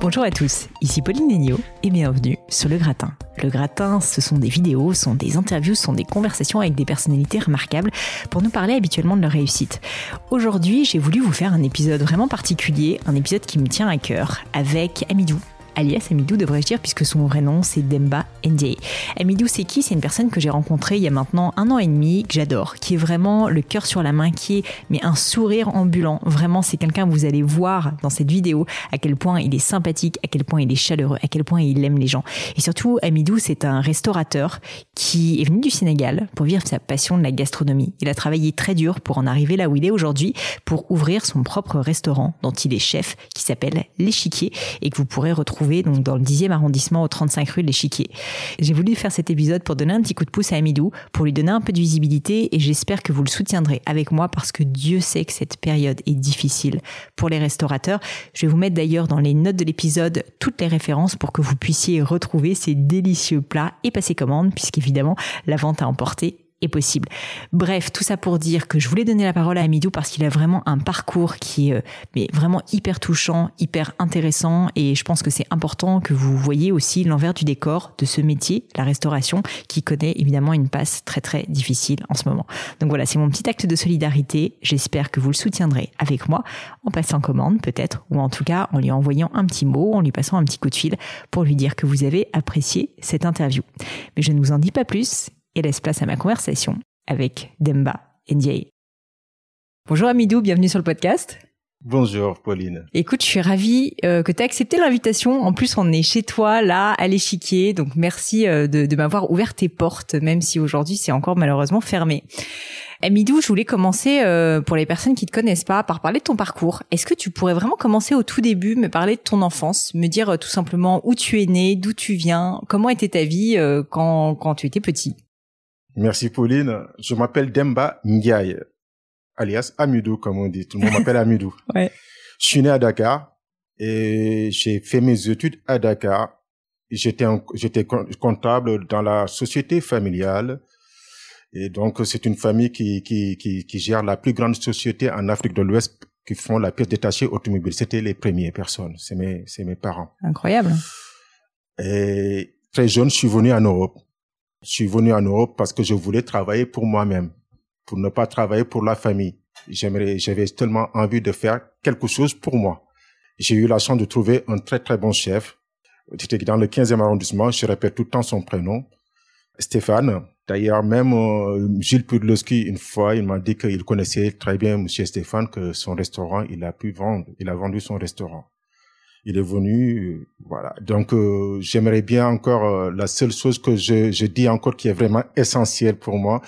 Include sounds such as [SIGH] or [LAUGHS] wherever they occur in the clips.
Bonjour à tous, ici Pauline Léniaud et bienvenue sur Le Gratin. Le Gratin, ce sont des vidéos, ce sont des interviews, ce sont des conversations avec des personnalités remarquables pour nous parler habituellement de leur réussite. Aujourd'hui, j'ai voulu vous faire un épisode vraiment particulier, un épisode qui me tient à cœur, avec Amidou, alias Amidou devrais-je dire, puisque son vrai nom c'est Demba Ndiaye. Amidou c'est qui? C'est une personne que j'ai rencontrée il y a maintenant un an et demi, que j'adore, qui est vraiment le cœur sur la main, qui est mais un sourire ambulant. Vraiment, c'est quelqu'un que vous allez voir dans cette vidéo à quel point il est sympathique, à quel point il est chaleureux, à quel point il aime les gens. Et surtout, Amidou c'est un restaurateur qui est venu du Sénégal pour vivre sa passion de la gastronomie. Il a travaillé très dur pour en arriver là où il est aujourd'hui, pour ouvrir son propre restaurant dont il est chef, qui s'appelle L'Échiquier et que vous pourrez retrouver donc dans le 10e arrondissement au 35 rue de l'Échiquier. J'ai voulu faire cet épisode pour donner un petit coup de pouce à Amidou, pour lui donner un peu de visibilité et j'espère que vous le soutiendrez avec moi parce que Dieu sait que cette période est difficile pour les restaurateurs. Je vais vous mettre d'ailleurs dans les notes de l'épisode toutes les références pour que vous puissiez retrouver ces délicieux plats et passer commande puisqu'évidemment la vente à emporter est possible. Bref, tout ça pour dire que je voulais donner la parole à Amidou parce qu'il a vraiment un parcours qui est euh, vraiment hyper touchant, hyper intéressant et je pense que c'est important que vous voyez aussi l'envers du décor de ce métier, la restauration, qui connaît évidemment une passe très très difficile en ce moment. Donc voilà, c'est mon petit acte de solidarité. J'espère que vous le soutiendrez avec moi en passant commande peut-être ou en tout cas en lui envoyant un petit mot, en lui passant un petit coup de fil pour lui dire que vous avez apprécié cette interview. Mais je ne vous en dis pas plus et laisse place à ma conversation avec Demba Ndiaye. Bonjour Amidou, bienvenue sur le podcast. Bonjour Pauline. Écoute, je suis ravie euh, que tu aies accepté l'invitation. En plus, on est chez toi, là, à l'échiquier. Donc merci euh, de, de m'avoir ouvert tes portes, même si aujourd'hui c'est encore malheureusement fermé. Amidou, je voulais commencer, euh, pour les personnes qui te connaissent pas, par parler de ton parcours. Est-ce que tu pourrais vraiment commencer au tout début, me parler de ton enfance, me dire tout simplement où tu es né, d'où tu viens, comment était ta vie quand, quand tu étais petit? Merci Pauline. Je m'appelle Demba Ndiaye, alias Amidou, comme on dit. Tout le monde m'appelle [LAUGHS] Amidou. ouais. Je suis né à Dakar et j'ai fait mes études à Dakar. J'étais j'étais comptable dans la société familiale. Et donc, c'est une famille qui, qui, qui, qui, gère la plus grande société en Afrique de l'Ouest qui font la pièce détachée automobile. C'était les premières personnes. C'est mes, c'est mes parents. Incroyable. Et très jeune, je suis venu en Europe. Je suis venu en Europe parce que je voulais travailler pour moi-même, pour ne pas travailler pour la famille. J'avais tellement envie de faire quelque chose pour moi. J'ai eu la chance de trouver un très très bon chef. Dans le 15e arrondissement, je répète tout le temps son prénom, Stéphane. D'ailleurs, même euh, Gilles Pudlowski, une fois, il m'a dit qu'il connaissait très bien Monsieur Stéphane, que son restaurant, il a pu vendre, il a vendu son restaurant il est venu, voilà. Donc euh, j'aimerais bien encore euh, la seule chose que je, je dis encore qui est vraiment essentielle pour moi,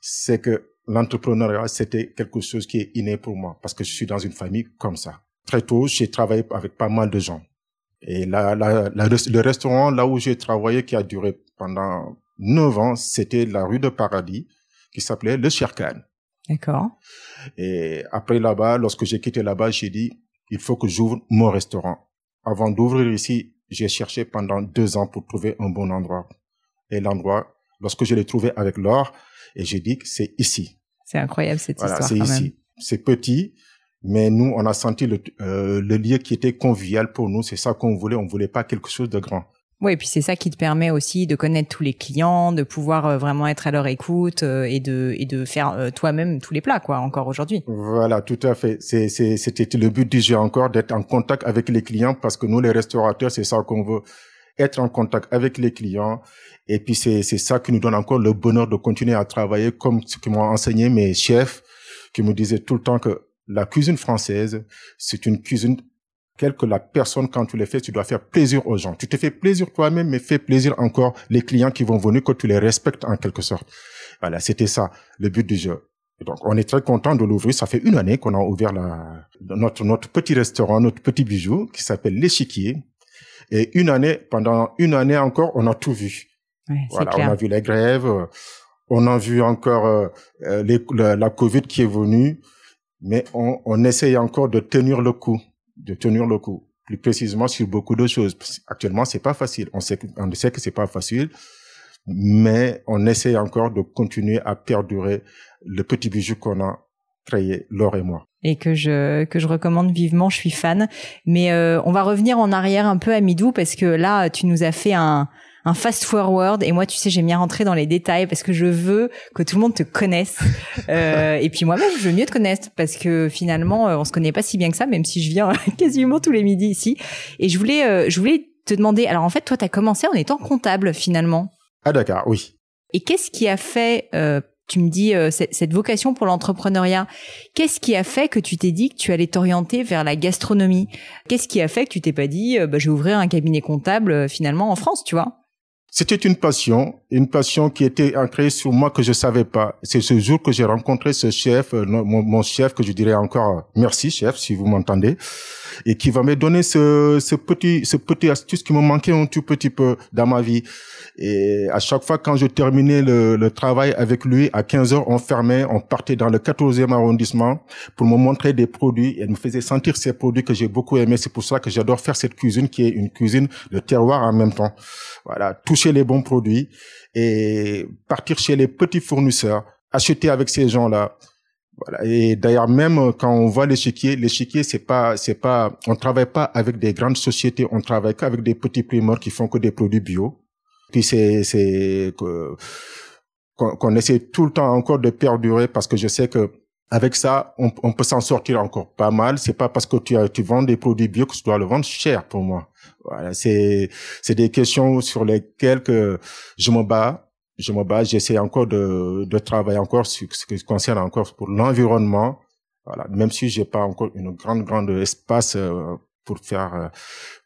c'est que l'entrepreneuriat c'était quelque chose qui est inné pour moi parce que je suis dans une famille comme ça. Très tôt, j'ai travaillé avec pas mal de gens. Et la, la, le restaurant là où j'ai travaillé qui a duré pendant neuf ans, c'était la rue de Paradis qui s'appelait le Sherkan. D'accord. Et après là-bas, lorsque j'ai quitté là-bas, j'ai dit il faut que j'ouvre mon restaurant. Avant d'ouvrir ici, j'ai cherché pendant deux ans pour trouver un bon endroit. Et l'endroit, lorsque je l'ai trouvé avec l'or, et j'ai dit que c'est ici. C'est incroyable cette voilà, histoire. C'est ici. C'est petit, mais nous, on a senti le, euh, le lieu qui était convivial pour nous. C'est ça qu'on voulait. On voulait pas quelque chose de grand. Oui, et puis c'est ça qui te permet aussi de connaître tous les clients, de pouvoir euh, vraiment être à leur écoute euh, et de et de faire euh, toi-même tous les plats quoi encore aujourd'hui. Voilà, tout à fait. C'est c'était le but du jeu encore d'être en contact avec les clients parce que nous les restaurateurs c'est ça qu'on veut être en contact avec les clients et puis c'est c'est ça qui nous donne encore le bonheur de continuer à travailler comme ce que m'ont enseigné mes chefs qui me disaient tout le temps que la cuisine française c'est une cuisine quelle que la personne, quand tu les fais, tu dois faire plaisir aux gens. Tu te fais plaisir toi-même, mais fais plaisir encore les clients qui vont venir, que tu les respectes en quelque sorte. Voilà, c'était ça, le but du jeu. donc, on est très content de l'ouvrir. Ça fait une année qu'on a ouvert la, notre, notre petit restaurant, notre petit bijou, qui s'appelle l'échiquier. Et une année, pendant une année encore, on a tout vu. voilà, on a vu les grèves, on a vu encore euh, euh, les, la, la, Covid qui est venue, mais on, on essaye encore de tenir le coup de tenir le coup. Plus précisément sur beaucoup de choses. Actuellement, c'est pas facile. On sait, on sait que c'est pas facile, mais on essaie encore de continuer à perdurer le petit bijou qu'on a créé, Laure et moi et que je que je recommande vivement. Je suis fan. Mais euh, on va revenir en arrière un peu à Midou parce que là, tu nous as fait un un fast forward. Et moi tu sais j'aime bien rentrer dans les détails parce que je veux que tout le monde te connaisse. [LAUGHS] Euh, et puis moi-même je veux mieux te connaître parce que finalement euh, on se connaît pas si bien que ça même si je viens [LAUGHS] quasiment tous les midis ici. Et je voulais euh, je voulais te demander alors en fait toi tu as commencé en étant comptable finalement. Ah d'accord oui. Et qu'est-ce qui a fait euh, tu me dis euh, cette, cette, vocation pour l'entrepreneuriat. Qu'est-ce qui a fait que tu t'es dit que tu allais t'orienter vers la gastronomie? Qu'est-ce qui a fait que tu t'es pas dit bah, je vais ouvrir un cabinet comptable finalement en France, tu vois? C'était une passion, une passion qui était ancrée sur moi que je savais pas. C'est ce jour que j'ai rencontré ce chef, euh, mon, chef, que je dirais encore euh, merci chef, si vous m'entendez, et qui va me donner ce, ce petit, ce petit astuce qui me manquait un tout petit peu dans ma vie. Et à chaque fois, quand je terminais le, le travail avec lui, à 15 heures, on fermait, on partait dans le 14e arrondissement pour me montrer des produits. Et me faisait sentir ces produits que j'ai beaucoup aimés. C'est pour ça que j'adore faire cette cuisine qui est une cuisine de terroir en même temps. Voilà, toucher les bons produits et partir chez les petits fournisseurs, acheter avec ces gens-là. Voilà. Et d'ailleurs, même quand on voit l'échiquier, l'échiquier, c'est pas, c'est pas, on travaille pas avec des grandes sociétés, on travaille qu'avec des petits primeurs qui font que des produits bio. Puis c'est, c'est, qu'on essaie tout le temps encore de perdurer parce que je sais que avec ça, on, peut s'en sortir encore pas mal. C'est pas parce que tu, tu vends des produits bio que tu dois le vendre cher pour moi. Voilà, c'est c'est des questions sur lesquelles que je me bats. Je me bats. J'essaie encore de de travailler encore sur ce qui concerne encore pour l'environnement. Voilà, même si j'ai pas encore une grande grande espace euh, pour faire euh,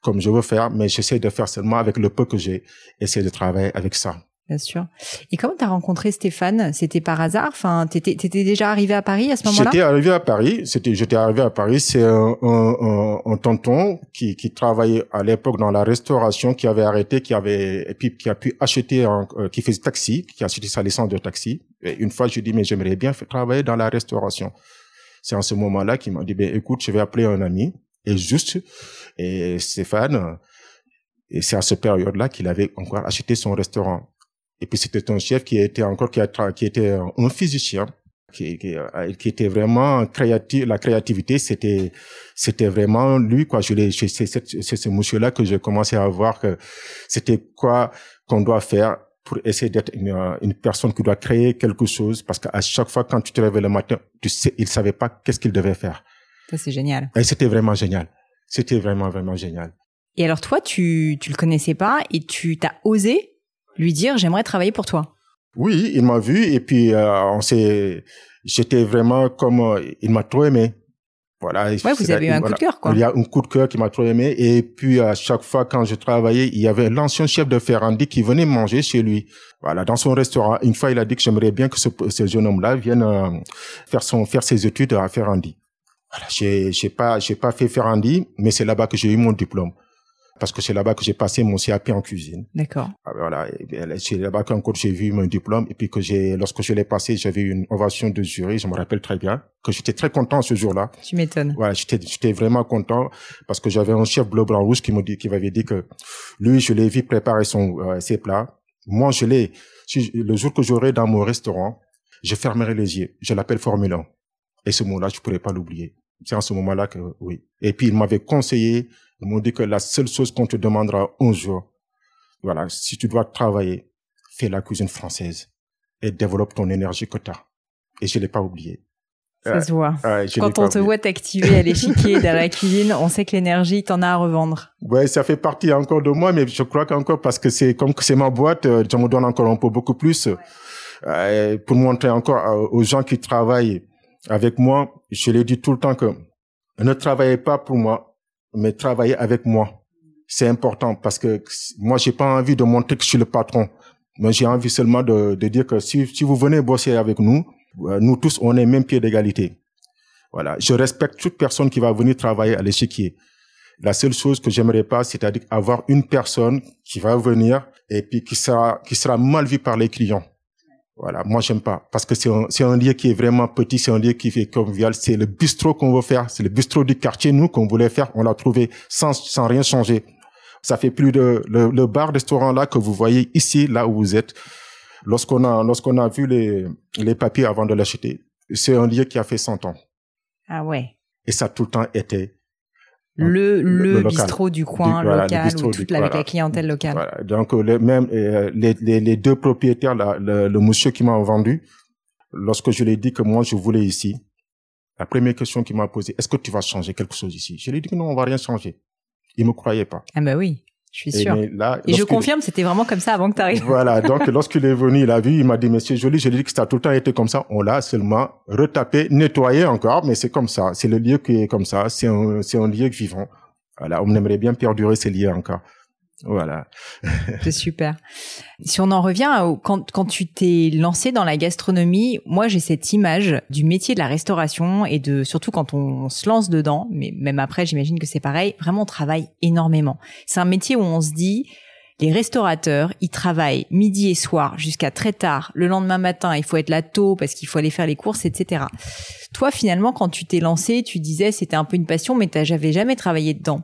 comme je veux faire, mais j'essaie de faire seulement avec le peu que j'ai. Essayer de travailler avec ça. Bien sûr. Et comment t'as rencontré Stéphane? C'était par hasard? Enfin, t'étais étais déjà arrivé à Paris à ce moment-là? J'étais arrivé à Paris. C'était, j'étais arrivé à Paris. C'est un, un, un, tonton qui, qui travaillait à l'époque dans la restauration, qui avait arrêté, qui avait et puis qui a pu acheter, un, euh, qui faisait taxi, qui a acheté sa licence de taxi. Et une fois, je dit mais j'aimerais bien travailler dans la restauration. C'est en ce moment-là qu'il m'a dit ben écoute, je vais appeler un ami. Et juste, et Stéphane, et c'est à cette période-là qu'il avait encore acheté son restaurant. Et puis c'était un chef qui était encore qui, a qui était un physicien qui, qui, euh, qui, était vraiment créatif. La créativité, c'était c'était vraiment lui quoi. Je l'ai c'est c'est ce monsieur là que j'ai commencé à voir que c'était quoi qu'on doit faire pour essayer d'être une, une, personne qui doit créer quelque chose parce qu'à chaque fois quand tu te réveilles le matin, tu sais, il savait pas qu'est-ce qu'il devait faire. Ça c'est génial. Et c'était vraiment génial. C'était vraiment vraiment génial. Et alors toi, tu tu le connaissais pas et tu t'as osé lui dire j'aimerais travailler pour toi. Oui, il m'a vu et puis euh, on s'est, j'étais vraiment comme euh, il m'a trop aimé. Voilà. Ouais, vous avez eu un coup de cœur, quoi. Il y a un coup de cœur qui m'a trop aimé. Et puis, à chaque fois, quand je travaillais, il y avait l'ancien chef de Ferrandi qui venait manger chez lui. Voilà, dans son restaurant. Une fois, il a dit que j'aimerais bien que ce, ce jeune homme-là vienne euh, faire son, faire ses études à Ferrandi. Voilà, j'ai, j'ai pas, j'ai pas fait Ferrandi, mais c'est là-bas que j'ai eu mon diplôme parce que c'est là-bas que j'ai passé mon CAP en cuisine. D'accord. Ah, voilà, c'est là-bas qu'encore j'ai vu mon diplôme et puis que j'ai, lorsque je l'ai passé, j'avais une ovation de jury, je me rappelle très bien, que j'étais très content ce jour-là. Tu m'étonnes. Voilà, j'étais, j'étais vraiment content parce que j'avais un chef bleu, blanc, rouge qui me dit, qui m'avait dit que lui, je l'ai vu préparer son, euh, ses plats. Moi, je l'ai, le jour que j'aurai dans mon restaurant, je fermerai les yeux. Je l'appelle Formule 1. Et ce mot-là, je pourrais pas l'oublier. C'est en ce moment-là que, oui. Et puis, il m'avait conseillé ils m'ont dit que la seule chose qu'on te demandera un jour, Voilà, si tu dois travailler, fais la cuisine française et développe ton énergie que tu as. Et je l'ai pas oublié. Ça se voit. Quand on te voit t'activer à l'échiquier dans la cuisine, on sait que l'énergie, t'en as à revendre. Ouais, ça fait partie encore de moi, mais je crois qu'encore parce que c'est comme c'est ma boîte, euh, je me donne encore un peu beaucoup plus euh, pour montrer encore euh, aux gens qui travaillent avec moi. Je les dis tout le temps que ne travaillez pas pour moi, mais travaillez avec moi. C'est important parce que moi, j'ai pas envie de montrer que je suis le patron. Mais j'ai envie seulement de, de dire que si, si vous venez bosser avec nous, euh, nous tous, on est même pied d'égalité. Voilà. Je respecte toute personne qui va venir travailler à l'échiquier. La seule chose que j'aimerais pas, c'est-à-dire avoir une personne qui va venir et puis qui sera, qui sera mal vue par les clients. Voilà, moi j'aime pas parce que c'est un, c'est un lieu qui est vraiment petit, c'est un lieu qui fait convivial, c'est le bistrot qu'on veut faire, c'est le bistrot du quartier nous qu'on voulait faire, on l'a trouvé sans sans rien changer. Ça fait plus de le, le bar restaurant là que vous voyez ici là où vous êtes. Lorsqu'on a, lorsqu'on a vu les, les papiers avant de l'acheter, c'est un lieu qui a fait 100 ans. Ah ouais. Et ça a tout le temps été le, le, bistrot du coin local ou toute avec la clientèle locale. Voilà. Donc le, même euh, les, les, les, deux propriétaires, là, le, le monsieur qui m'a vendu, lorsque je lui ai dit que moi je voulais ici, la première question qu'il m'a posée, est-ce que tu vas changer quelque chose ici? Je lui ai dit que non, on va rien changer. Il me croyait pas. Ah ben oui. Je suis sûr. Et, je confirme, c'était vraiment comme ça avant que tu arrives. Voilà. [LAUGHS] Donc, lorsqu'il est venu, il a vu, il m'a dit, monsieur Joly, je lui ai dit que ça a tout le temps été comme ça. On l'a seulement retapé, nettoyé encore, mais c'est comme ça. C'est le lieu qui est comme ça. C'est un, c'est un lieu vivant. Voilà. On aimerait bien perdurer ces lieux encore. Voilà. C'est super. Si on en revient quand, quand tu t'es lancé dans la gastronomie, moi j'ai cette image du métier de la restauration et de surtout quand on, se lance dedans, mais même après j'imagine que c'est pareil, vraiment on travaille énormément. C'est un métier où on se dit les restaurateurs, ils travaillent midi et soir jusqu'à très tard. Le lendemain matin, il faut être là tôt parce qu'il faut aller faire les courses, etc. Toi, finalement, quand tu t'es lancé, tu disais c'était un peu une passion, mais j'avais jamais travaillé dedans.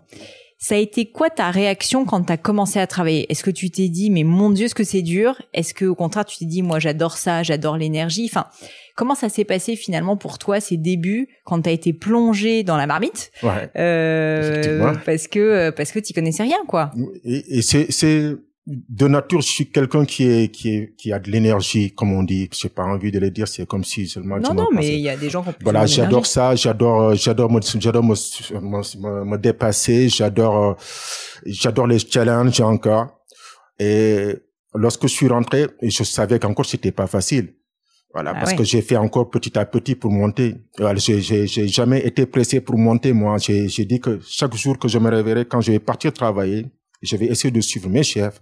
Ça a été quoi ta réaction quand tu as commencé à travailler? Est-ce que tu t'es dit mais mon dieu ce que c'est dur? Est-ce que au contraire tu t'es dit moi j'adore ça, j'adore l'énergie? Enfin, comment ça s'est passé finalement pour toi ces débuts quand tu as été plongé dans la marmite? Ouais, euh, parce que parce que tu connaissais rien quoi. Et, et c'est c'est de nature, je suis quelqu'un qui est qui est qui a de l'énergie, comme on dit. J'ai pas envie de le dire, c'est comme si seulement. Non, non, mais il y a des gens qui ont plus Voilà, j'adore ça, j'adore, euh, j'adore, j'adore me, me, me, dépasser, j'adore, euh, j'adore les challenges encore. Et lorsque je suis rentré, je savais qu'encore c'était pas facile. Voilà, ah parce que j'ai fait encore petit à petit pour monter. J'ai, j'ai, j'ai jamais été pressé pour monter, moi. J'ai, j'ai dit que chaque jour que je me réveillerai, quand je vais partir travailler, je vais essayer de suivre mes chefs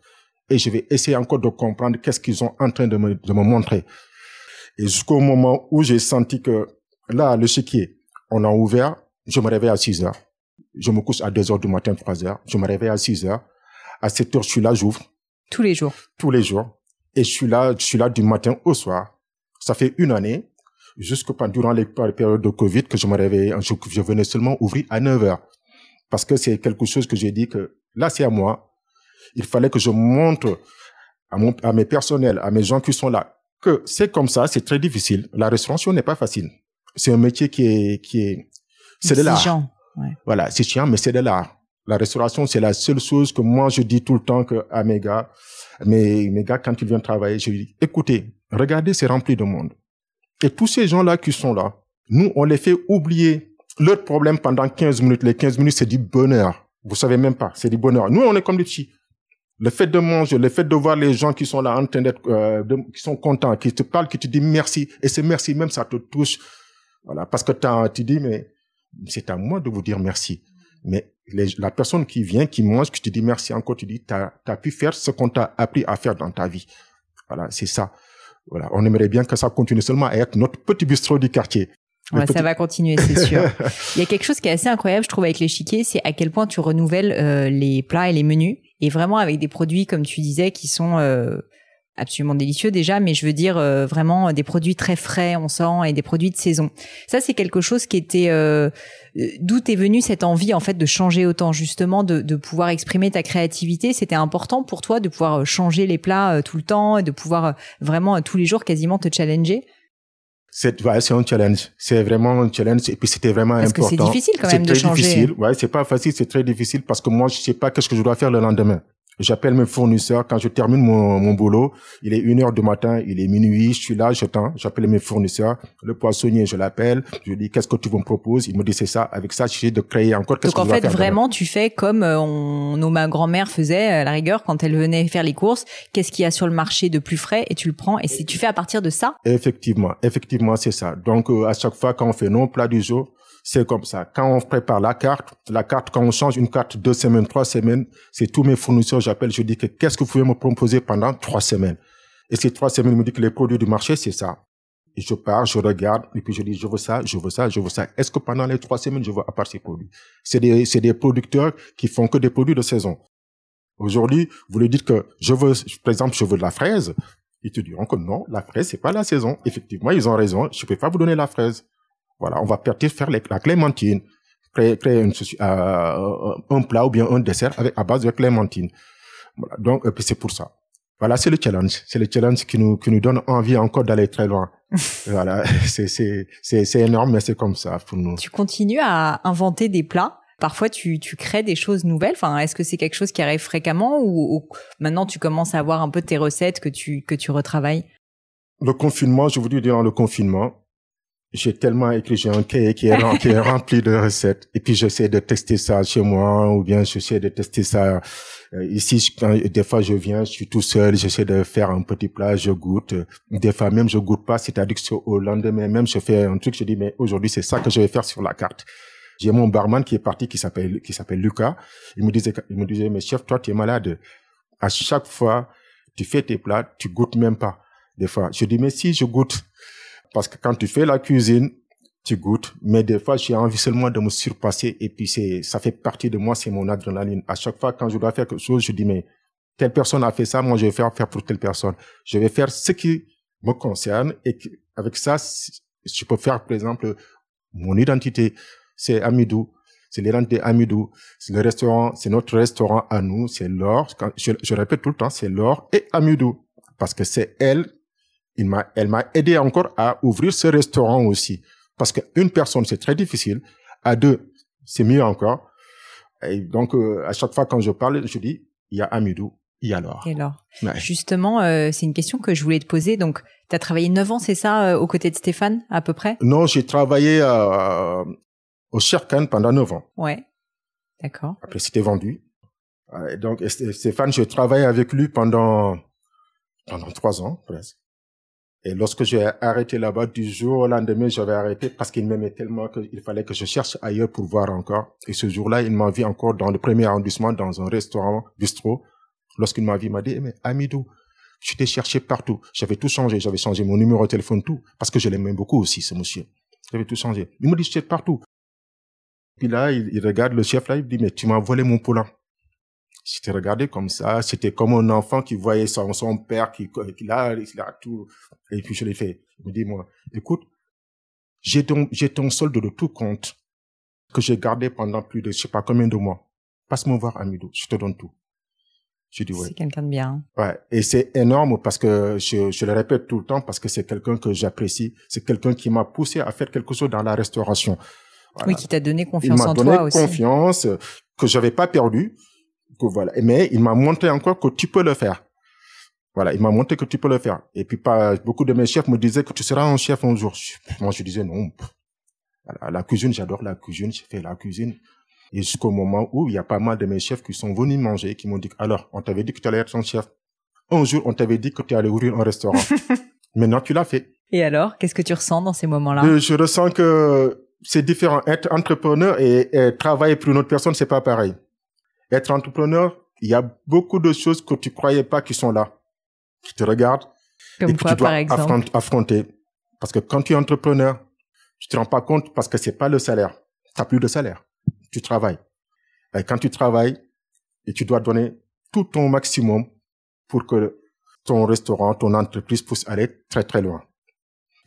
et je vais essayer encore de comprendre qu'est-ce qu'ils sont en train de me, de me montrer. Et jusqu'au moment où j'ai senti que là, le chéquier, on a ouvert, je me réveille à 6 heures. Je me couche à 2 heures du matin, 3 heures. Je me réveille à 6 heures. À 7 heures, je suis là, j'ouvre. Tous les jours. Tous les jours. Et je suis là, je suis là du matin au soir. Ça fait une année, jusque durant les périodes de Covid, que je me réveillais, je, je venais seulement ouvrir à 9 heures. Parce que c'est quelque chose que j'ai dit que Là, c'est à moi. Il fallait que je montre à, mon, à mes personnels, à mes gens qui sont là, que c'est comme ça, c'est très difficile. La restauration n'est pas facile. C'est un métier qui est, qui est, c'est de l'art. Ouais. Voilà, c'est chiant, mais c'est de l'art. La restauration, c'est la seule chose que moi, je dis tout le temps que à mes gars, mes, mes gars, quand ils viennent travailler, je dis, écoutez, regardez, c'est rempli de monde. Et tous ces gens-là qui sont là, nous, on les fait oublier leurs problèmes pendant 15 minutes. Les 15 minutes, c'est du bonheur. Vous savez même pas, c'est du bonheur. Nous, on est comme des petits. Le fait de manger, le fait de voir les gens qui sont là en train d'être, euh, qui sont contents, qui te parlent, qui te disent merci, et ce merci même, ça te touche. Voilà, parce que tu dis, mais c'est à moi de vous dire merci. Mais la personne qui vient, qui mange, qui te dit merci encore, tu dis, tu as, pu faire ce qu'on t'a appris à faire dans ta vie. Voilà, c'est ça. Voilà, on aimerait bien que ça continue seulement à être notre petit bistrot du quartier. Ouais, ça va continuer, c'est sûr. [LAUGHS] Il y a quelque chose qui est assez incroyable, je trouve, avec l'échiquier, c'est à quel point tu renouvelles euh, les plats et les menus, et vraiment avec des produits, comme tu disais, qui sont euh, absolument délicieux déjà, mais je veux dire euh, vraiment des produits très frais, on sent, et des produits de saison. Ça, c'est quelque chose qui était d'où est venue cette envie en fait de changer autant, justement, de, de pouvoir exprimer ta créativité. C'était important pour toi de pouvoir changer les plats tout le temps, et de pouvoir vraiment tous les jours quasiment te challenger. C'est ouais, c'est un challenge. C'est vraiment un challenge et puis c'était vraiment parce important. que c'est difficile quand même de changer. C'est difficile. Ouais, c'est pas facile, c'est très difficile parce que moi je sais pas qu'est-ce que je dois faire le lendemain. J'appelle mes fournisseurs quand je termine mon, mon boulot. Il est une heure du matin, il est minuit, je suis là, j'attends. J'appelle mes fournisseurs. Le poissonnier, je l'appelle. Je lui dis qu'est-ce que tu me proposes? Il me dit c'est ça. Avec ça, j'essaie de créer encore. Donc en fait, vraiment, tu fais comme euh, on, nos ma grand-mère faisait à la rigueur quand elle venait faire les courses. Qu'est-ce qu'il y a sur le marché de plus frais? Et tu le prends. Et si tu fais à partir de ça? Effectivement, effectivement, c'est ça. Donc euh, à chaque fois quand on fait nos plats du jour, c'est comme ça. Quand on prépare la carte, la carte, quand on change une carte deux semaines, trois semaines, c'est tous mes fournisseurs, j'appelle, je dis que qu'est-ce que vous pouvez me proposer pendant trois semaines? Et ces trois semaines, ils me disent que les produits du marché, c'est ça. Et je pars, je regarde, et puis je dis, je veux ça, je veux ça, je veux ça. Est-ce que pendant les trois semaines, je veux à part ces produits? C'est des, c'est des producteurs qui font que des produits de saison. Aujourd'hui, vous lui dites que je veux, par exemple, je veux de la fraise. Ils te diront que non, la fraise, c'est pas la saison. Effectivement, ils ont raison. Je peux pas vous donner la fraise. Voilà, on va peut-être faire la clémentine, créer, créer une, euh, un plat ou bien un dessert avec à base de clémentine. Voilà, donc c'est pour ça. Voilà, c'est le challenge. C'est le challenge qui nous qui nous donne envie encore d'aller très loin. [LAUGHS] voilà, [LAUGHS] c'est c'est c'est c'est énorme, mais c'est comme ça pour nous. Tu continues à inventer des plats. Parfois, tu, tu crées des choses nouvelles. Enfin, est-ce que c'est quelque chose qui arrive fréquemment ou, ou, maintenant tu commences à avoir un peu tes recettes que tu que tu retravailles? Le confinement, je vous dis durant le confinement, j'ai tellement écrit, j'ai un cahier qui est, rempli de recettes. Et puis, j'essaie de tester ça chez moi, ou bien j'essaie de tester ça euh, ici. Des fois, je viens, je suis tout seul, j'essaie de faire un petit plat, je goûte. Des fois, même, je goûte pas, c'est-à-dire que au lendemain, même, je fais un truc, je dis, mais aujourd'hui, c'est ça que je vais faire sur la carte. J'ai mon barman qui est parti, qui s'appelle, qui s'appelle Lucas. Il me disait, il me disait, mais chef, toi, tu es malade. À chaque fois, tu fais tes plats, tu goûtes même pas. Des fois, je dis, mais si je goûte, parce que quand tu fais la cuisine, tu goûtes, mais des fois, j'ai envie seulement de me surpasser et puis c'est, ça fait partie de moi, c'est mon adrénaline. À chaque fois, quand je dois faire quelque chose, je dis, mais telle personne a fait ça, moi, je vais faire faire pour telle personne. Je vais faire ce qui me concerne et avec ça, je peux faire, par exemple, mon identité. C'est Amidou. C'est l'identité Amidou. C'est le restaurant, c'est notre restaurant à nous, c'est l'or. Je, je répète tout le temps, c'est l'or et Amidou. Parce que c'est elle il m'a, elle m'a aidé encore à ouvrir ce restaurant aussi. Parce qu'une personne, c'est très difficile. À deux, c'est mieux encore. Et donc, euh, à chaque fois quand je parle, je dis, il y a Amidou, il y a Laure. Et Laure. Justement, euh, c'est une question que je voulais te poser. Donc, tu as travaillé neuf ans, c'est ça, euh, aux côtés de Stéphane, à peu près? Non, j'ai travaillé au Sherkan pendant neuf ans. Ouais, d'accord. Après, c'était vendu. donc, Stéphane, j'ai travaillé avec lui pendant pendant trois ans, presque. Et lorsque j'ai arrêté là-bas, du jour au lendemain, j'avais arrêté parce qu'il m'aimait tellement qu'il fallait que je cherche ailleurs pour voir encore. Et ce jour-là, il m'a vu encore dans le premier arrondissement, dans un restaurant, bistrot. Lorsqu'il m'a vu, il m'a dit, eh, mais Amidou, je t'ai cherché partout. J'avais tout changé. J'avais changé mon numéro de téléphone, tout. Parce que je l'aimais beaucoup aussi, ce monsieur. J'avais tout changé. Il me dit, je partout. Puis là, il, il, regarde le chef là, il dit, mais tu m'as volé mon poulain. J'étais regardé comme ça, c'était comme un enfant qui voyait son, son père qui, qui il a tout. Et puis je l'ai fait. Il me dit, moi, écoute, j'ai ton, j'ai ton solde de tout compte que j'ai gardé pendant plus de je sais pas combien de mois. Passe-moi voir Amidou, je te donne tout. J'ai dit ouais. C'est quelqu'un de bien. Ouais, et c'est énorme parce que je, je le répète tout le temps parce que c'est quelqu'un que j'apprécie, c'est quelqu'un qui m'a poussé à faire quelque chose dans la restauration. Oui, qui t'a donné confiance en toi aussi. Confiance que j'avais pas perdu voilà. Mais il m'a montré encore que tu peux le faire. Voilà, il m'a montré que tu peux le faire. Et puis pas beaucoup de mes chefs me disaient que tu seras un chef un jour. Moi, je disais non. la cuisine, j'adore la cuisine, j'ai fait la cuisine. Et jusqu'au moment où il y a pas mal de mes chefs qui sont venus manger, qui m'ont dit, alors, on t'avait dit que tu allais être un chef. Un jour, on t'avait dit que tu allais ouvrir un restaurant. [LAUGHS] Maintenant, tu l'as fait. Et alors, qu'est-ce que tu ressens dans ces moments-là? Euh, Je ressens que c'est différent. Être entrepreneur et, et travailler pour une autre personne, c'est pas pareil. Être entrepreneur, il y a beaucoup de choses que tu croyais pas qui sont là, qui te regardent Comme et que tu dois par exemple affronter. Parce que quand tu es entrepreneur, tu te rends pas compte parce que c'est pas le salaire. Tu plus de salaire. Tu travailles. Et quand tu travailles, et tu dois donner tout ton maximum pour que ton restaurant, ton entreprise puisse aller très très loin.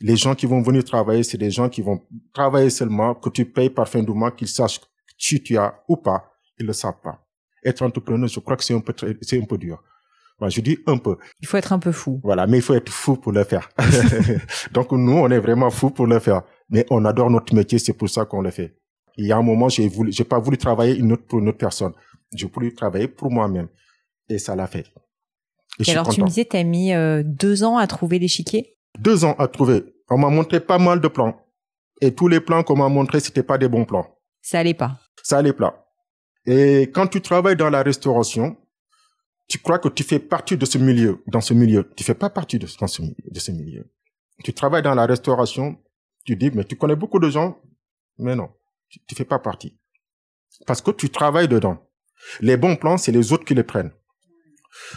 Les gens qui vont venir travailler, c'est des gens qui vont travailler seulement, que tu payes par fin du mois, qu'ils sachent si tu as ou pas, ils le savent pas être entrepreneur, je crois que c'est un peu, c'est un peu dur. Moi, je dis un peu. Il faut être un peu fou. Voilà, mais il faut être fou pour le faire. [LAUGHS] Donc nous, on est vraiment fou pour le faire. Mais on adore notre métier, c'est pour ça qu'on le fait. Il y a un moment, j'ai voulu, j'ai pas voulu travailler une autre pour une autre personne. J'ai voulu travailler pour moi-même. Et ça l'a fait. Et, alors, tu me disais, tu as mis euh, deux ans à trouver l'échiquier? Deux ans à trouver. On m'a montré pas mal de plans. Et tous les plans qu'on m'a montrés, c'était pas des bons plans. Ça allait pas. Ça allait pas. Et quand tu travailles dans la restauration, tu crois que tu fais partie de ce milieu, dans ce milieu. Tu fais pas partie de, ce, milieu. Tu travailles dans la restauration, tu dis, mais tu connais beaucoup de gens, mais non, tu, tu fais pas partie. Parce que tu travailles dedans. Les bons plans, c'est les autres qui les prennent.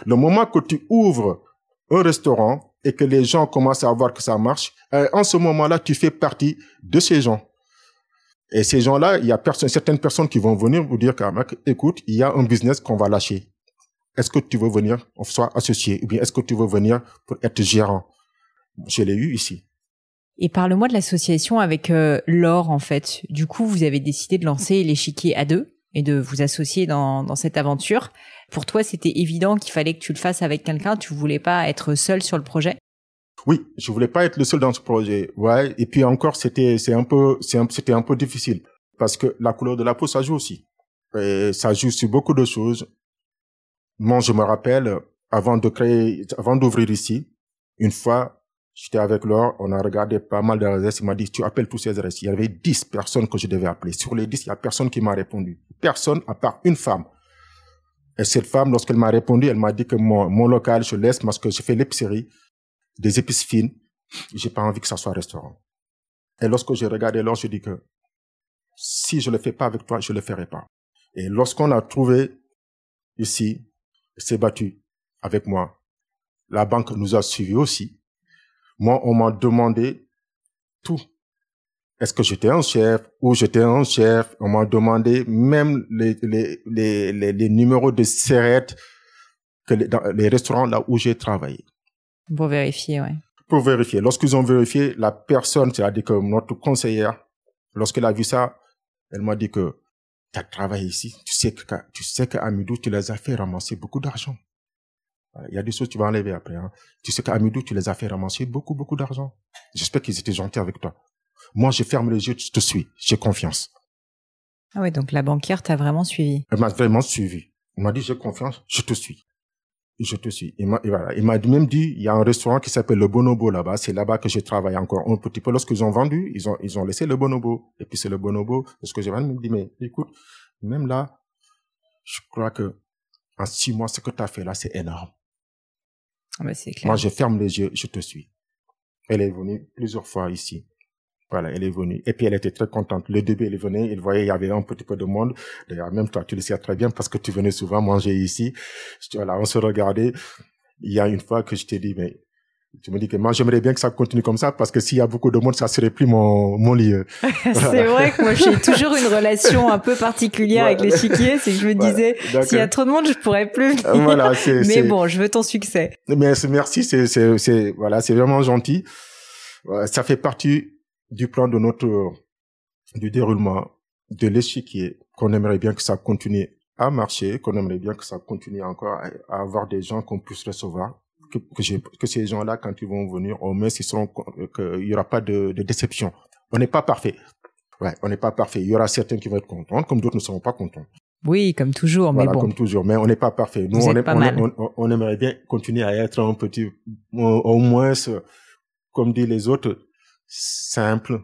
Le moment que tu ouvres un restaurant et que les gens commencent à voir que ça marche, euh, en ce moment-là, tu fais partie de ces gens. Et ces gens-là, il y a certaines personnes qui vont venir vous dire, écoute, il y a un business qu'on va lâcher. Est-ce que tu veux venir, on soit associé, ou bien est-ce que tu veux venir pour être gérant? Je l'ai eu ici. Et parle-moi de l'association avec euh, Laure, en fait. Du coup, vous avez décidé de lancer l'échiquier à deux et de vous associer dans, dans cette aventure. Pour toi, c'était évident qu'il fallait que tu le fasses avec quelqu'un. Tu voulais pas être seul sur le projet. Oui, je voulais pas être le seul dans ce projet. Ouais. Et puis encore, c'était, c'est un peu, c'était un peu difficile parce que la couleur de la peau, ça joue aussi. Et ça joue sur beaucoup de choses. Moi, je me rappelle, avant de créer, avant d'ouvrir ici, une fois, j'étais avec Laure, on a regardé pas mal d'adresses. Il m'a dit, tu appelles tous ces adresses. Il y avait 10 personnes que je devais appeler. Sur les 10, il y a personne qui m'a répondu. Personne, à part une femme. Et cette femme, lorsqu'elle m'a répondu, elle m'a dit que mon, mon local, je laisse parce que je fais l'épicerie, des épices fines. J'ai pas envie que ça soit restaurant. Et lorsque j'ai regardé l'or, je dis que si je le fais pas avec toi, je le ferai pas. Et lorsqu'on a trouvé ici, s'est battu avec moi. La banque nous a suivis aussi. Moi, on m'a demandé tout est-ce que j'étais un chef ou j'étais un chef? On m'a demandé même les, numéros de serrettes que dans les restaurants là où j'ai travaillé. Pour vérifier, ouais. Pour vérifier. Lorsqu'ils ont vérifié, la personne, c'est-à-dire que notre conseillère, lorsqu'elle a vu ça, elle m'a dit que tu as travaillé ici, tu sais que tu sais qu'à Midou, tu les as fait ramasser beaucoup d'argent. Il y a des choses que tu vas enlever après. Hein. Tu sais qu'à Midou, tu les as fait ramasser beaucoup, beaucoup d'argent. J'espère qu'ils étaient gentils avec toi. Moi, je ferme les yeux, je te suis, j'ai confiance. Ah ouais, donc la banquière t'a vraiment suivi. Elle m'a vraiment suivi. Elle m'a dit, j'ai confiance, je te suis. Je te suis. Il m'a, voilà. Il m'a même dit, il y a un restaurant qui s'appelle le Bonobo là-bas. C'est là-bas que je travaille encore un petit peu. Lorsqu'ils ont vendu, ils ont, ils ont laissé le Bonobo. Et puis c'est le Bonobo. Parce que j'ai même dit, mais écoute, même là, je crois que en six mois, ce que tu as fait là, c'est énorme. Ah bah c'est clair. Moi, je ferme les yeux, je te suis. Elle est venue plusieurs fois ici. Voilà, elle est venue. Et puis elle était très contente. Le début, elle venait, elle voyait, il y avait un petit peu de monde. D'ailleurs, même toi, tu le sais très bien parce que tu venais souvent manger ici. Voilà, on se regardait. Il y a une fois que je t'ai dit, mais tu me dis que moi, j'aimerais bien que ça continue comme ça parce que s'il y a beaucoup de monde, ça serait plus mon, mon lieu. [LAUGHS] c'est vrai que moi, j'ai toujours une relation un peu particulière avec les chiquiers. C'est que je me disais, s'il y a trop de monde, je pourrais plus venir. Voilà, mais bon, je veux ton succès. Mais merci, c'est, c'est, voilà, c'est vraiment gentil. Ça fait partie du plan de notre du déroulement de l'échiquier qu'on aimerait bien que ça continue à marcher, qu'on aimerait bien que ça continue encore à, avoir des gens qu'on puisse recevoir, que, que, ces gens-là, quand ils vont venir, au moins, ils seront, qu'il y aura pas de, de déception. On n'est pas parfait. Ouais, on n'est pas parfait. Il y aura certains qui vont être contents, comme d'autres ne seront pas contents. Oui, comme toujours, mais bon. comme toujours. Mais on n'est pas parfait. Nous, on, on, aimerait bien continuer à être un petit, au moins, comme disent les autres, simple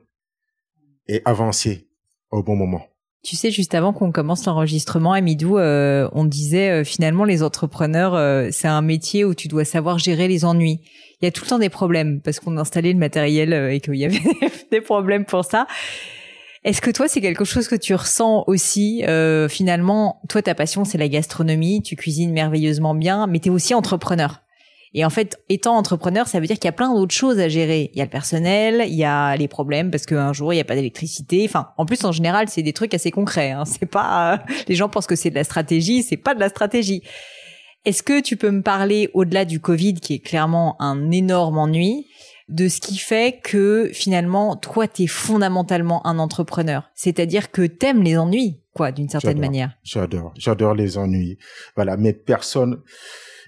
et avancé au bon moment. Tu sais, juste avant qu'on commence l'enregistrement, Amidou, euh, on disait euh, finalement les entrepreneurs, euh, c'est un métier où tu dois savoir gérer les ennuis. Il y a tout le temps des problèmes parce qu'on a installé le matériel et qu'il y avait [LAUGHS] des problèmes pour ça. Est-ce que toi, c'est quelque chose que tu ressens aussi Finalement, toi, ta passion, c'est la gastronomie, tu cuisines merveilleusement bien, mais tu es aussi entrepreneur. Et en fait, étant entrepreneur, ça veut dire qu'il y a plein d'autres choses à gérer. Il y a le personnel, il y a les problèmes parce qu'un jour il n'y a pas d'électricité. Enfin, en plus en général, c'est des trucs assez concrets. Hein. C'est pas, euh, les gens pensent que c'est de la stratégie, c'est pas de la stratégie. Est-ce que tu peux me parler au-delà du Covid, qui est clairement un énorme ennui, de ce qui fait que finalement, toi, tu es fondamentalement un entrepreneur? C'est-à-dire que t'aimes les ennuis, quoi, d'une certaine manière. J'adore, j'adore les ennuis. Voilà, mais personne,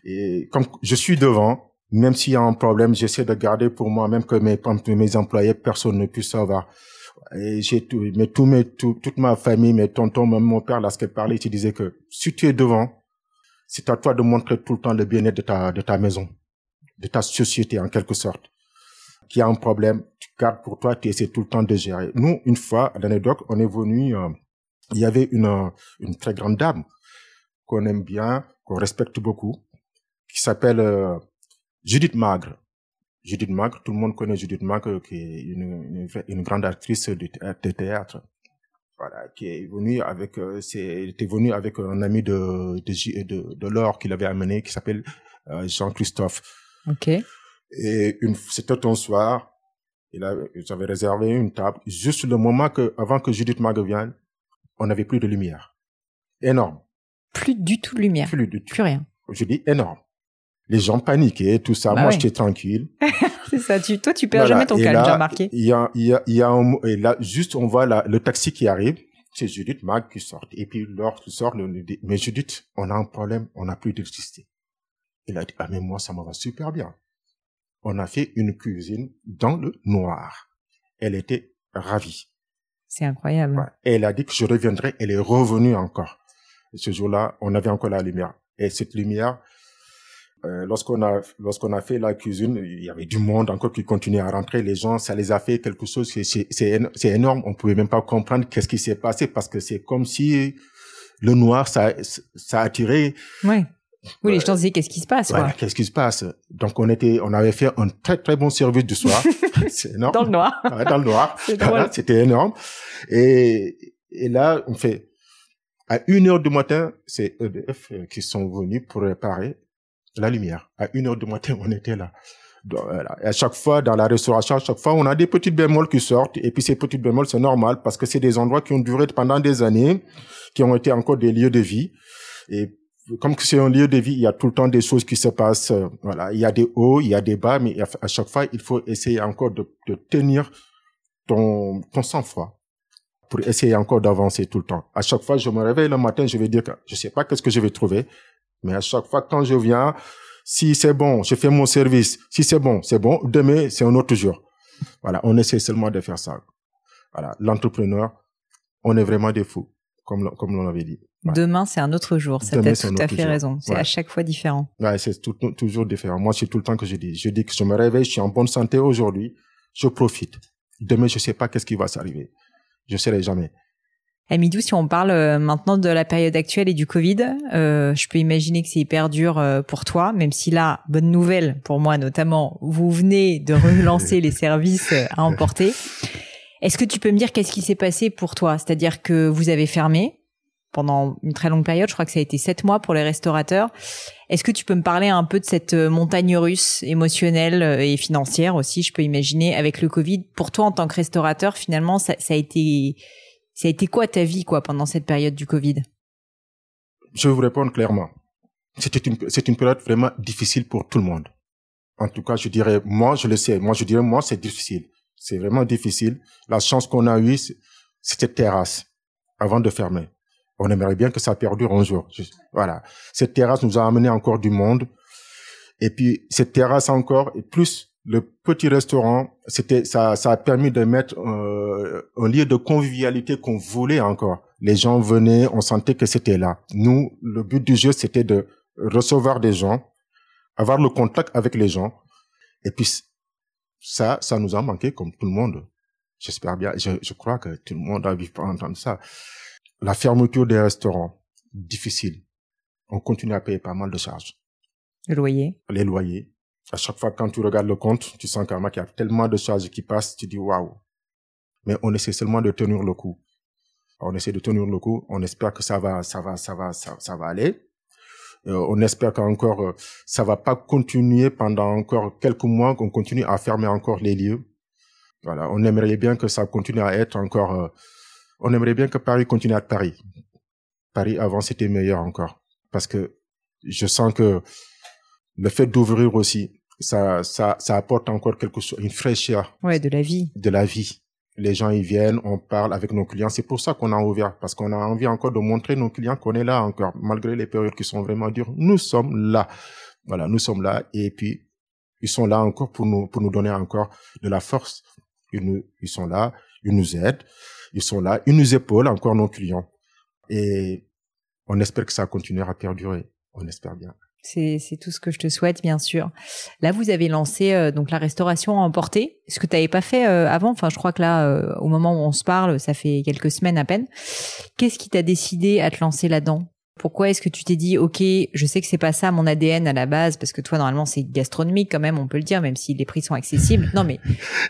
et comme je suis devant, même s'il y a un problème, j'essaie de garder pour moi, même que mes, employés, personne ne puisse savoir. Et j'ai tout, mais tout, mes, tout, toute ma famille, mes tontons, même mon père, lorsqu'il parlait, il disait que si tu es devant, c'est à toi de montrer tout le temps le bien-être de ta, de ta maison, de ta société en quelque sorte. Qui a un problème, tu gardes pour toi, tu essaies tout le temps de gérer. Nous, une fois, à l'anecdote, on est venu, euh, il y avait une, une très grande dame qu'on aime bien, qu'on respecte beaucoup, qui s'appelle euh, Judith Magre. Judith Magre, tout le monde connaît Judith Magre, qui est une, une, grande actrice de, de théâtre voilà, qui est venu avec, euh, c'est, était avec un ami de de de, de l'or qu'il avait amené, qui s'appelle euh, Jean-Christophe. Ok. Et une, c'était un soir, il avait, j'avais réservé une table. Juste le moment que, avant que Judith Mag vienne, on n'avait plus de lumière. Énorme. Plus du tout de lumière. Plus du tout. Plus rien. Je dis énorme. Les gens paniquaient, tout ça. Bah Moi, j'étais tranquille. [LAUGHS] c'est ça. Tu, toi, tu perds jamais ton calme, j'ai remarqué. Il y a, il y a, il y a un, et là, juste, on voit le taxi qui arrive. C'est Judith Mag qui sort. Et puis, lorsqu'il sort, le, dit, mais Judith, on a un problème, on n'a plus d'électricité. Il a dit, ah, mais moi, ça me va super bien. On a fait une cuisine dans le noir. Elle était ravie. C'est incroyable. Et elle a dit que je reviendrai. Elle est revenue encore. Et ce jour-là, on avait encore la lumière. Et cette lumière, euh, lorsqu'on a lorsqu'on a fait la cuisine, il y avait du monde encore qui continuait à rentrer. Les gens, ça les a fait quelque chose. C'est c'est énorme. On pouvait même pas comprendre qu'est-ce qui s'est passé parce que c'est comme si le noir ça ça a attiré. Ouais. Oui, les gens disaient qu'est-ce qui se passe. Voilà, qu'est-ce qui se passe? Donc on était, on avait fait un très très bon service du soir. [LAUGHS] c'est énorme. Dans le noir. [LAUGHS] Ouais, dans le noir. [LAUGHS] C'était énorme. Et et là on fait à une heure du matin, c'est EDF qui sont venus pour réparer la lumière. À une heure du matin, on était là. à chaque fois, dans la restauration, à chaque fois, on a des petites bémols qui sortent. Et puis ces petites bémols, c'est normal parce que c'est des endroits qui ont duré pendant des années, qui ont été encore des lieux de vie. Et comme c'est un lieu de vie, il y a tout le temps des choses qui se passent. Voilà, il y a des hauts, il y a des bas, mais à chaque fois, il faut essayer encore de, de tenir ton, ton sang-froid pour essayer encore d'avancer tout le temps. À chaque fois, je me réveille le matin, je vais dire que je sais pas qu'est-ce que je vais trouver, mais à chaque fois, quand je viens, si c'est bon, je fais mon service. Si c'est bon, c'est bon. Demain, c'est un autre jour. Voilà, on essaie seulement de faire ça. Voilà, l'entrepreneur, on est vraiment des fous, comme comme on l'avait dit. Demain, c'est un autre jour. Ça t'as tout à fait raison. C'est à chaque fois différent. Ouais, c'est toujours différent. Moi, c'est tout le temps que je dis. Je dis que je me réveille, je suis en bonne santé aujourd'hui, je profite. Demain, je sais pas qu'est-ce qui va s'arriver. Je serai jamais. Amidou, si on parle euh, maintenant de la période actuelle et du Covid, euh, je peux imaginer que c'est hyper dur euh, pour toi, même si là, bonne nouvelle pour moi notamment, vous venez de [LAUGHS] relancer les services à emporter. Est-ce que tu peux me dire qu'est-ce qui s'est passé pour toi? C'est-à-dire que vous avez fermé pendant une très longue période, je crois que ça a été sept mois pour les restaurateurs. Est-ce que tu peux me parler un peu de cette montagne russe émotionnelle et financière aussi, je peux imaginer, avec le Covid? Pour toi, en tant que restaurateur, finalement, ça, ça a été ça a été quoi ta vie, quoi, pendant cette période du Covid? Je vais vous répondre clairement. C'était une, c'est une période vraiment difficile pour tout le monde. En tout cas, je dirais, moi, je le sais. Moi, je dirais, moi, c'est difficile. C'est vraiment difficile. La chance qu'on a eue, c'était terrasse avant de fermer. On aimerait bien que ça perdure un jour. Voilà. Cette terrasse nous a amené encore du monde. Et puis, cette terrasse encore, et plus le petit restaurant, c'était ça, ça a permis de mettre euh, un lieu de convivialité qu'on voulait encore. Les gens venaient, on sentait que c'était là. Nous, le but du jeu, c'était de recevoir des gens, avoir le contact avec les gens. Et puis ça, ça nous a manqué comme tout le monde. J'espère bien. Je, je crois que tout le monde a vu pas entendre ça. La fermeture des restaurants, difficile. On continue à payer pas mal de charges. Le loyer. Les loyers à chaque fois quand tu regardes le compte, tu sens qu'il y a tellement de charges qui passent, tu dis waouh. Mais on essaie seulement de tenir le coup. On essaie de tenir le coup. On espère que ça va, ça va, ça va, ça, va aller. Euh, on espère qu'encore euh, ça va pas continuer pendant encore quelques mois, qu'on continue à fermer encore les lieux. Voilà, on aimerait bien que ça continue à être encore. Euh, on aimerait bien que Paris continue à être Paris. Paris avant c'était meilleur encore, parce que je sens que le fait d'ouvrir aussi, ça, ça, ça apporte encore quelque chose, une fraîcheur. Ouais, de la vie. De la vie. Les gens y viennent, on parle avec nos clients. C'est pour ça qu'on a ouvert, parce qu'on a envie encore de montrer nos clients qu'on est là encore, malgré les périodes qui sont vraiment dures. Nous sommes là. Voilà, nous sommes là. Et puis, ils sont là encore pour nous, pour nous donner encore de la force. Ils, nous, ils sont là, ils nous aident, ils sont là, ils nous épaulent encore nos clients. Et on espère que ça continuera à perdurer On espère bien. C'est, tout ce que je te souhaite, bien sûr. Là, vous avez lancé euh, donc la restauration à emporter, ce que tu n'avais pas fait euh, avant. Enfin, je crois que là, euh, au moment où on se parle, ça fait quelques semaines à peine. Qu'est-ce qui t'a décidé à te lancer là-dedans? Pourquoi est-ce que tu t'es dit, ok, je sais que c'est pas ça mon ADN à la base, parce que toi normalement c'est gastronomique quand même, on peut le dire, même si les prix sont accessibles. Non mais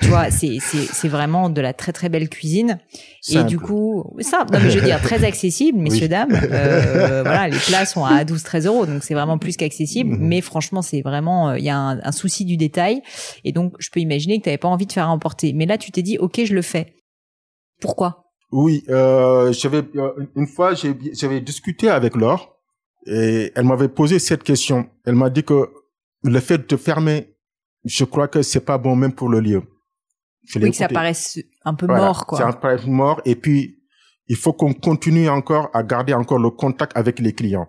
tu vois, c'est c'est vraiment de la très très belle cuisine. Et du coup, ça, non mais je veux dire très accessible, messieurs dames. [LAUGHS] Euh, voilà, les plats sont à 12-13 euros, donc c'est vraiment plus qu'accessible. Mhm. Mais franchement, c'est vraiment, euh, il y a un, un, souci du détail, et donc je peux imaginer que tu n'avais pas envie de faire emporter. Mais là, tu t'es dit, ok, je le fais. Pourquoi? Oui, euh, euh, une fois j'avais discuté avec Laure et elle m'avait posé cette question. Elle m'a dit que le fait de fermer, je crois que c'est pas bon même pour le lieu. oui, que ça paraît un peu mort, quoi. Ça paraît mort et puis il faut qu'on continue encore à garder encore le contact avec les clients.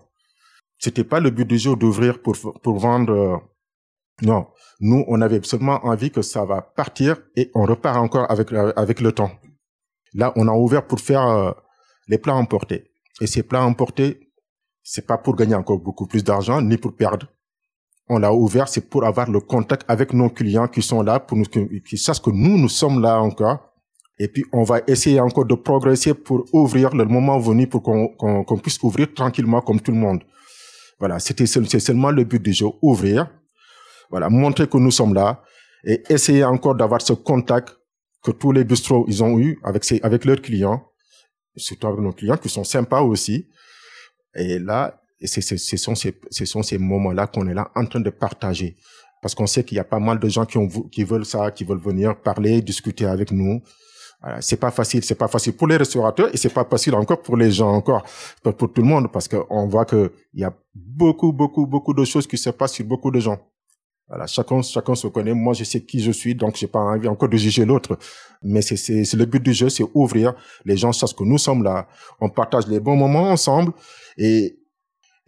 C'était pas le but du jour d'ouvrir pour pour vendre. Euh, non, nous on avait seulement envie que ça va partir et on repart encore avec avec le temps. Là, on a ouvert pour faire euh, les plats emportés. Et ces plats emportés, c'est pas pour gagner encore beaucoup plus d'argent, ni pour perdre. On l'a ouvert, c'est pour avoir le contact avec nos clients qui sont là, pour nous, qui sachent que nous, nous sommes là encore. Et puis, on va essayer encore de progresser pour ouvrir le moment venu pour qu'on puisse ouvrir tranquillement comme tout le monde. Voilà, c'était c'est seulement le but du jeu, ouvrir. Voilà, montrer que nous sommes là et essayer encore d'avoir ce contact que tous les bistrots ils ont eu avec ces, avec leurs clients, surtout avec nos clients qui sont sympas aussi. Et là, c'est, ce sont ces, ce sont ces moments-là qu'on est là en train de partager. Parce qu'on sait qu'il y a pas mal de gens qui ont, qui veulent ça, qui veulent venir parler, discuter avec nous. Voilà, c'est pas facile, c'est pas facile pour les restaurateurs et c'est pas facile encore pour les gens encore, pour, pour tout le monde parce qu'on voit que il y a beaucoup, beaucoup, beaucoup de choses qui se passent sur beaucoup de gens. Voilà, chacun, chacun se connaît. Moi, je sais qui je suis, donc j'ai pas envie encore de juger l'autre. Mais c'est, c'est, c'est le but du jeu, c'est ouvrir. Les gens sachent que nous sommes là. On partage les bons moments ensemble et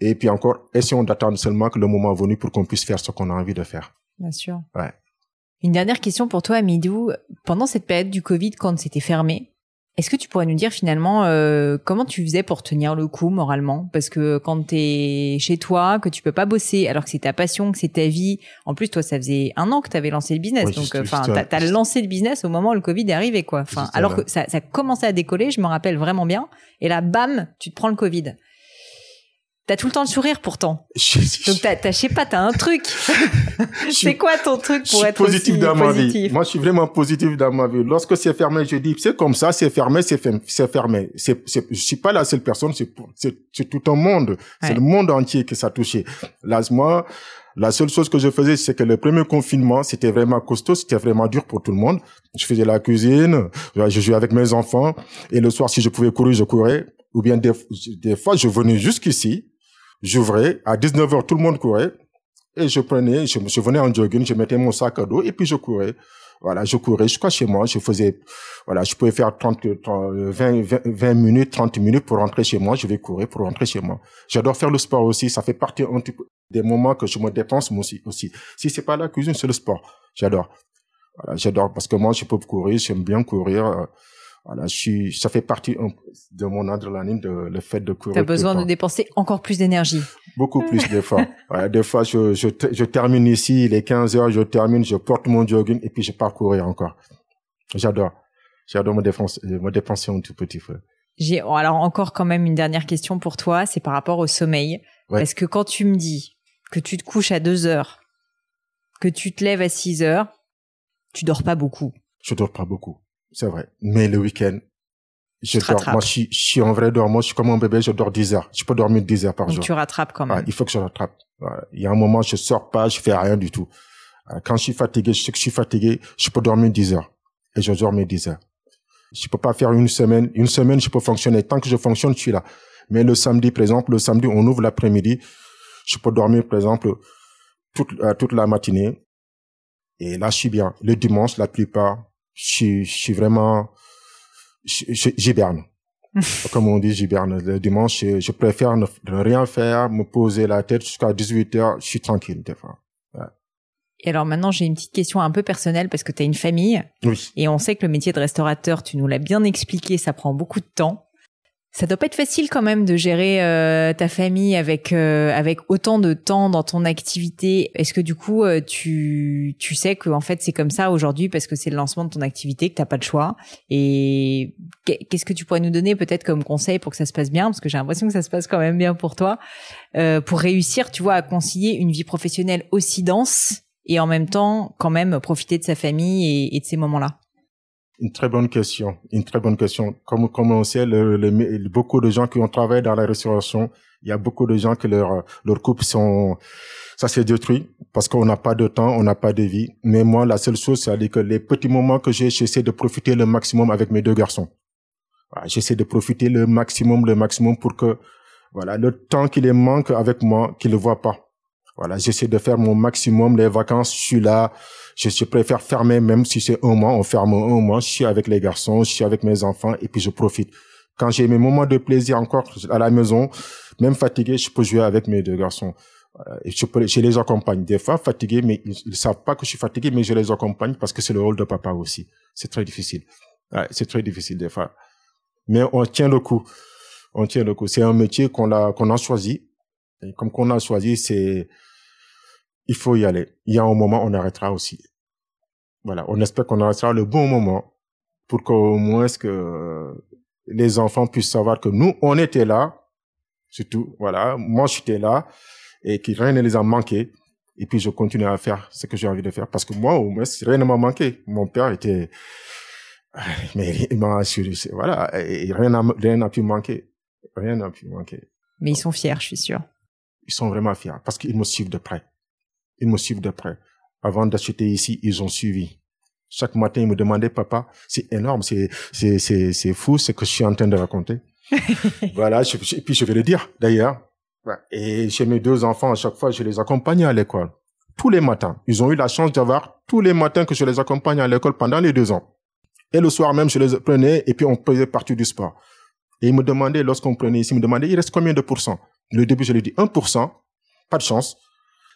et puis encore, essayons d'attendre seulement que le moment venu pour qu'on puisse faire ce qu'on a envie de faire. Bien sûr. Ouais. Une dernière question pour toi, Amidou. Pendant cette période du Covid, quand c'était fermé, est-ce que tu pourrais nous dire finalement euh, comment tu faisais pour tenir le coup moralement? Parce que quand tu es chez toi, que tu peux pas bosser, alors que c'est ta passion, que c'est ta vie. En plus, toi, ça faisait un an que tu avais lancé le business, donc enfin, t'as as lancé le business au moment où le Covid est arrivé, quoi. Enfin, alors que ça, ça commençait à décoller, je me rappelle vraiment bien. Et là, bam, tu te prends le Covid. T'as tout le temps le sourire pourtant. Donc t'as, t'as, je sais pas, t'as un truc. [LAUGHS] c'est quoi ton truc pour être positif dans ma vie Moi, je suis vraiment positif dans ma vie. Lorsque c'est fermé, je dis c'est comme ça, c'est fermé, c'est fermé, c'est fermé. C'est, c'est, je suis pas la seule personne, c'est, c'est, c'est tout un monde. C'est le monde entier que ça a touché. Là, moi, la seule chose que je faisais, c'est que le premier confinement, c'était vraiment costaud, c'était vraiment dur pour tout le monde. Je faisais la cuisine, je jouais avec mes enfants, et le soir, si je pouvais courir, je courais. Ou bien des, des fois, je venais jusqu'ici, j'ouvrais, à 19h, tout le monde courait, et je prenais, je, je venais en jogging, je mettais mon sac à dos, et puis je courais. Voilà, je courais jusqu'à chez moi, je faisais, voilà, je pouvais faire 30, 20, 20, minutes, 30 minutes pour rentrer chez moi, je vais courir pour rentrer chez moi. J'adore faire le sport aussi, ça fait partie un petit peu des moments que je me dépense moi aussi, aussi. Si c'est pas la cuisine, c'est le sport. J'adore. J'adore parce que moi, je peux courir, j'aime bien courir. Euh, voilà, je suis, ça fait partie de mon adrénaline, de le fait de courir. T'as besoin de dépenser encore plus d'énergie. Beaucoup plus des fois. [LAUGHS] des fois, je, je, je, termine ici, il est 15 heures, je termine, je porte mon jogging et puis je pars courir encore. J'adore. J'adore me dépenser, me dépenser un tout petit peu. J'ai, alors encore quand même une dernière question pour toi, c'est par rapport au sommeil. Ouais. Parce que quand tu me dis que tu te couches à 2 heures, que tu te lèves à 6 heures, tu dors pas beaucoup. Je dors pas beaucoup. C'est vrai. Mais le week-end, je dors. Moi, je suis, je suis en vrai dormant. Je suis comme un bébé. Je dors 10 heures. Je peux dormir 10 heures par Donc jour. Tu rattrapes quand même. il faut que je rattrape. Il y a un moment, je sors pas, je fais rien du tout. Quand je suis fatigué, je sais que je suis fatigué, je peux dormir 10 heures. Et je dors mes 10 heures. Je peux pas faire une semaine. Une semaine, je peux fonctionner. Tant que je fonctionne, je suis là. Mais le samedi, par exemple, le samedi, on ouvre l'après-midi. Je peux dormir, par exemple, toute, euh, toute la matinée. Et là, je suis bien. Le dimanche, la plupart, je, je suis vraiment, j'hiberne. [LAUGHS] Comme on dit, j'hiberne. Le dimanche, je, je préfère ne, rien faire, me poser la tête jusqu'à 18 heures. Je suis tranquille, des fois. Ouais. Et alors maintenant, j'ai une petite question un peu personnelle parce que tu as une famille. Oui. Et on sait que le métier de restaurateur, tu nous l'as bien expliqué, ça prend beaucoup de temps. Ça doit pas être facile quand même de gérer euh, ta famille avec euh, avec autant de temps dans ton activité. Est-ce que du coup euh, tu tu sais que en fait c'est comme ça aujourd'hui parce que c'est le lancement de ton activité que t'as pas le choix? Et qu'est-ce que tu pourrais nous donner peut-être comme conseil pour que ça se passe bien? Parce que j'ai l'impression que ça se passe quand même bien pour toi pour réussir, tu vois, à concilier une vie professionnelle aussi dense et en même temps quand même profiter de sa famille et, et de ces moments-là. Une très bonne question. Une très bonne question. Comme, comme on sait, le, le, beaucoup de gens qui ont travaillé dans la restauration, il y a beaucoup de gens que leur, leur couple sont, ça s'est détruit parce qu'on n'a pas de temps, on n'a pas de vie. Mais moi, la seule chose, c'est que les petits moments que j'ai, j'essaie de profiter le maximum avec mes deux garçons. J'essaie de profiter le maximum, le maximum pour que, voilà, le temps qui les manque avec moi, qu'ils ne le voient pas. Voilà, j'essaie de faire mon maximum. Les vacances, je suis là je, préfère fermer même si c'est un mois, on ferme un mois, je suis avec les garçons, je suis avec mes enfants et puis je profite. Quand j'ai mes moments de plaisir encore à la maison, même fatigué, je peux jouer avec mes deux garçons. Je, les accompagne. Des fois, fatigué, mais ils ne savent pas que je suis fatigué, mais je les accompagne parce que c'est le rôle de papa aussi. C'est très difficile. c'est très difficile des fois. Mais on tient le coup. On tient le coup. C'est un métier qu'on a, qu'on a choisi. Comme qu'on a choisi, c'est, il faut y aller. Il y a un moment, on arrêtera aussi. Voilà, on espère qu'on arrêtera le bon moment pour qu'au moins que les enfants puissent savoir que nous, on était là, surtout, voilà, moi j'étais là et que rien ne les a manqué. Et puis je continue à faire ce que j'ai envie de faire parce que moi, au moins, rien ne m'a manqué. Mon père était, mais il m'a assuré, voilà, et rien n'a rien n'a pu manquer, rien n'a pu manquer. Mais ils sont fiers, je suis sûr. Ils sont vraiment fiers parce qu'ils me suivent de près. Ils me suivent de près. Avant d'acheter ici, ils ont suivi. Chaque matin, ils me demandaient, papa, c'est énorme, c'est, c'est, c'est, c'est fou ce que je suis en train de raconter. [LAUGHS] voilà, et puis je vais le dire, d'ailleurs. Et chez mes deux enfants, à chaque fois, je les accompagnais à l'école. Tous les matins. Ils ont eu la chance d'avoir tous les matins que je les accompagne à l'école pendant les deux ans. Et le soir même, je les prenais et puis on faisait partie du sport. Et ils me demandaient, lorsqu'on prenait ici, ils me demandaient, il reste combien de pourcents? Le début, je lui dis 1%, pas de chance.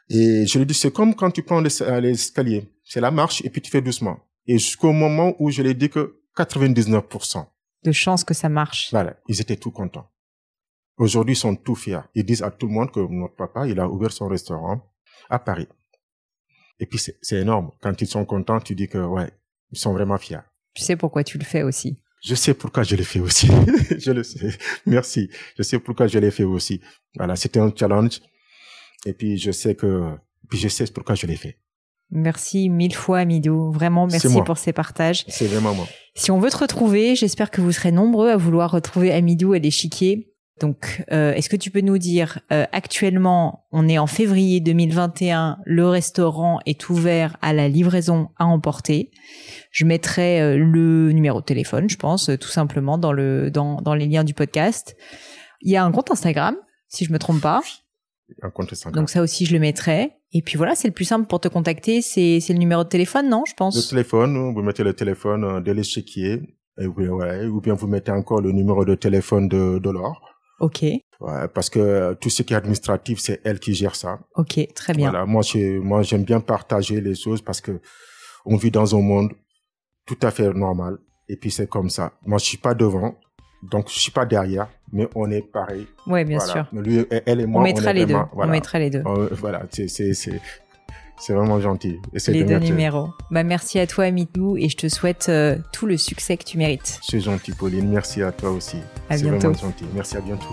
Et je lui dis, c'est comme quand tu prends euh, l'escalier. C'est la marche et puis tu fais doucement. Et jusqu'au moment où je lui ai dit que 99%. De chance que ça marche. Voilà. Ils étaient tout contents. Aujourd'hui, ils sont tout fiers. Ils disent à tout le monde que notre papa, il a ouvert son restaurant à Paris. Et puis, c'est énorme. Quand ils sont contents, tu dis que, ouais, ils sont vraiment fiers. Tu sais pourquoi tu le fais aussi. Je sais pourquoi je l'ai fait aussi. [LAUGHS] je le sais. Merci. Je sais pourquoi je l'ai fait aussi. Voilà. C'était un challenge. Et puis je sais que, puis je sais pourquoi je l'ai fait. Merci mille fois, Amidou. Vraiment, merci pour ces partages. C'est vraiment moi. Si on veut te retrouver, j'espère que vous serez nombreux à vouloir retrouver Amidou à l'échiquier. Donc, euh, est-ce que tu peux nous dire, euh, actuellement, on est en février 2021, le restaurant est ouvert à la livraison à emporter. Je mettrai euh, le numéro de téléphone, je pense, tout simplement dans le dans, dans les liens du podcast. Il y a un compte Instagram, si je me trompe pas. Donc ça aussi, je le mettrai. Et puis voilà, c'est le plus simple pour te contacter, c'est le numéro de téléphone, non, je pense? Le téléphone, vous mettez le téléphone euh, de l'échiquier, et vous, ouais, ou bien vous mettez encore le numéro de téléphone de, de Laure. Ok. Ouais, parce que euh, tout ce qui est administratif, c'est elle qui gère ça. Ok, très bien. Voilà, moi, moi, j'aime bien partager les choses parce que on vit dans un monde tout à fait normal. Et puis c'est comme ça. Moi, je suis pas devant, donc, je suis pas derrière, mais on est pareil. Oui, bien sûr. Lui, elle et moi, on mettra les deux. On mettra les deux. voilà, c'est c'est vraiment gentil. les deux numéros. Bah, merci à toi, Mitou, et je te souhaite euh, tout le succès que tu mérites. C'est gentil, Pauline. Merci à toi aussi. À bientôt. C'est vraiment gentil. Merci, à bientôt.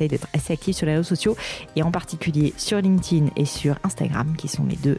d'être assez actif sur les réseaux sociaux et en particulier sur LinkedIn et sur Instagram qui sont mes deux